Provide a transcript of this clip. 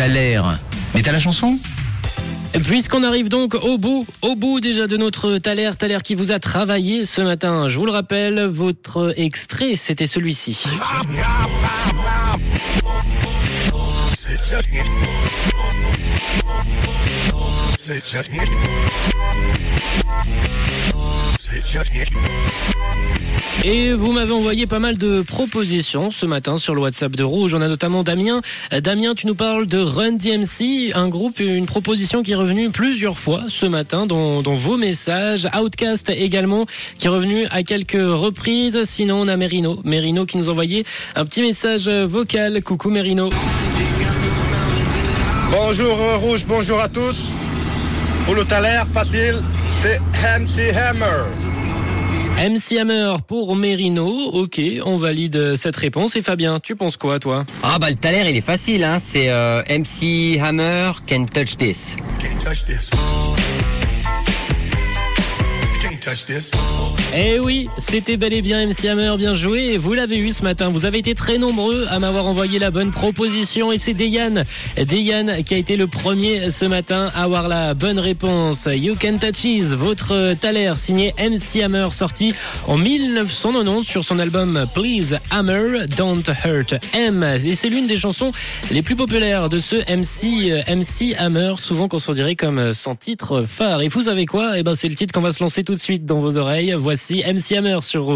T'as l'air. Mais t'as la chanson? Puisqu'on arrive donc au bout, au bout déjà de notre Thaler, Thaler qui vous a travaillé ce matin. Je vous le rappelle, votre extrait, c'était celui-ci. Et vous m'avez envoyé pas mal de propositions ce matin sur le WhatsApp de Rouge. On a notamment Damien. Damien, tu nous parles de Run DMC, un groupe, une proposition qui est revenue plusieurs fois ce matin dans, vos messages. Outcast également, qui est revenu à quelques reprises. Sinon, on a Merino. Merino qui nous envoyait un petit message vocal. Coucou Merino. Bonjour Rouge, bonjour à tous. Pour le Thaler, facile, c'est MC Hammer. MC Hammer pour Merino. Ok, on valide cette réponse. Et Fabien, tu penses quoi, toi? Ah bah le Thaler, il est facile. Hein. C'est euh, MC Hammer Can Touch This. Eh oui, c'était bel et bien MC Hammer, bien joué. Vous l'avez eu ce matin. Vous avez été très nombreux à m'avoir envoyé la bonne proposition. Et c'est Dayan, Dayan qui a été le premier ce matin à avoir la bonne réponse. You Can Touch It, votre Thaler signé MC Hammer, sorti en 1990 sur son album Please Hammer, Don't Hurt M. Et c'est l'une des chansons les plus populaires de ce MC, MC Hammer, souvent considéré comme son titre phare. Et vous savez quoi? Eh ben, c'est le titre qu'on va se lancer tout de suite dans vos oreilles. Voici MC Hammer sur